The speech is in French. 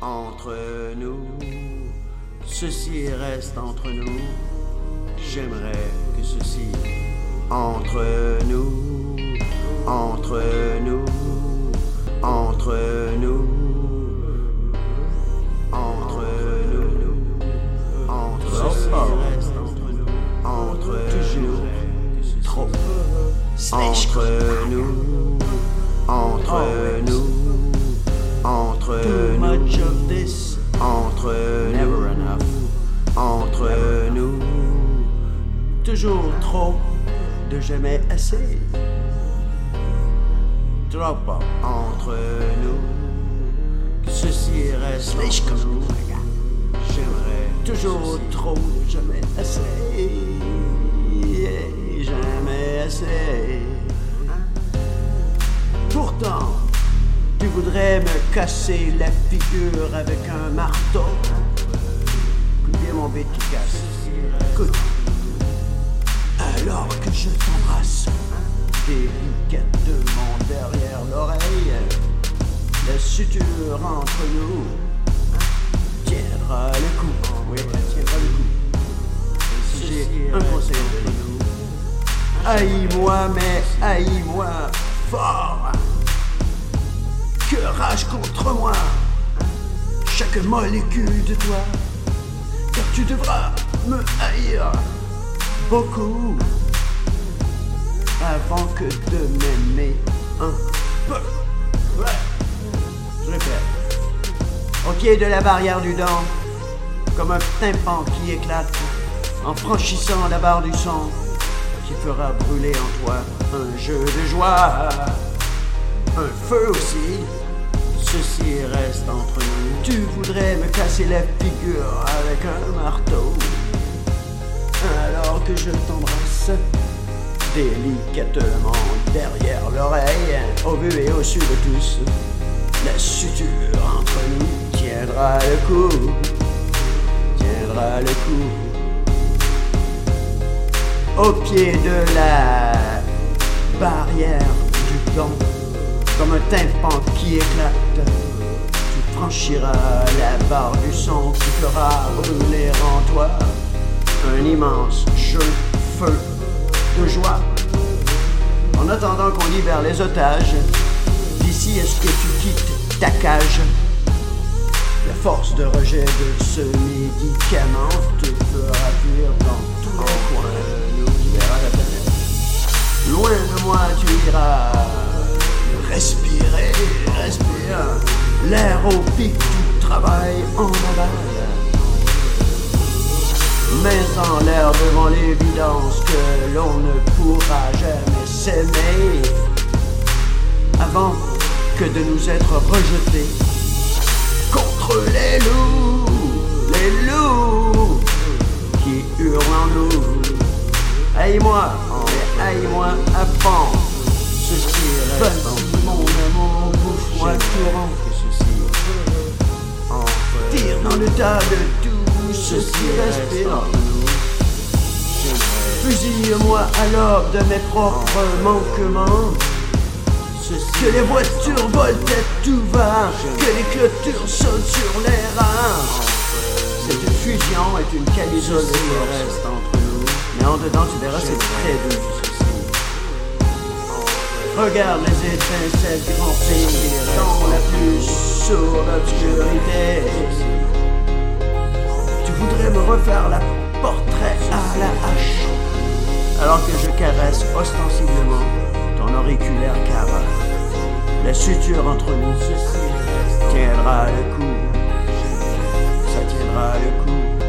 entre nous. Ceci reste entre nous. J'aimerais que ceci entre nous, entre nous, entre nous, entre nous, entre ceci reste entre nous, entre trop, entre nous, entre nous, entre Too nous much of this. entre Never nous, entre nous, Toujours trop de jamais assez. Trop pas. entre nous, que ceci reste entre comme nous. J'aimerais Toujours trop de jamais assez. Me casser la figure avec un marteau. Bien mon beat qui casse. Écoute. Alors que je t'embrasse délicatement derrière l'oreille, la suture entre nous tiendra le coup. Oui, elle tiendra le coup. Si j'ai un conseil entre nous, haïs-moi, mais haïs-moi fort. Contre moi chaque molécule de toi, car tu devras me haïr beaucoup avant que de m'aimer un peu. Ouais. Je répète. Au pied de la barrière du dent, comme un tympan qui éclate, en franchissant la barre du son, qui fera brûler en toi un jeu de joie, un feu aussi. Ceci reste entre nous. Tu voudrais me casser la figure avec un marteau, alors que je t'embrasse délicatement derrière l'oreille, au vu et au su de tous. La suture entre nous tiendra le coup, tiendra le coup. Au pied de la barrière du temps, comme un tympan qui éclate, tu franchiras la barre du son qui fera brûler en toi un immense jeu feu de joie. En attendant qu'on libère les otages, d'ici est-ce que tu quittes ta cage? La force de rejet de ce médicament te fera fuir dans du travail en aval. Mais en l'air devant l'évidence que l'on ne pourra jamais s'aimer avant que de nous être rejetés contre les loups, les loups qui hurlent en nous. Haïs-moi, mais haïs-moi à fond. Ceci reste mon amour, bouffe-moi. Le tas de tout ceci reste entre nous. Fusille-moi l'aube de mes propres manquements. Que les voitures volent à tout va, que les clôtures sautent sur les reins. Cette fusion est une camisole force. reste entre nous. Mais en dedans, tu verras, c'est très doux. Regarde les étincelles grimper dans la plus sourde obscurité. Voudrais me refaire la portrait à la hache, alors que je caresse ostensiblement ton auriculaire cavale. La suture entre nous tiendra le coup. Ça tiendra le coup.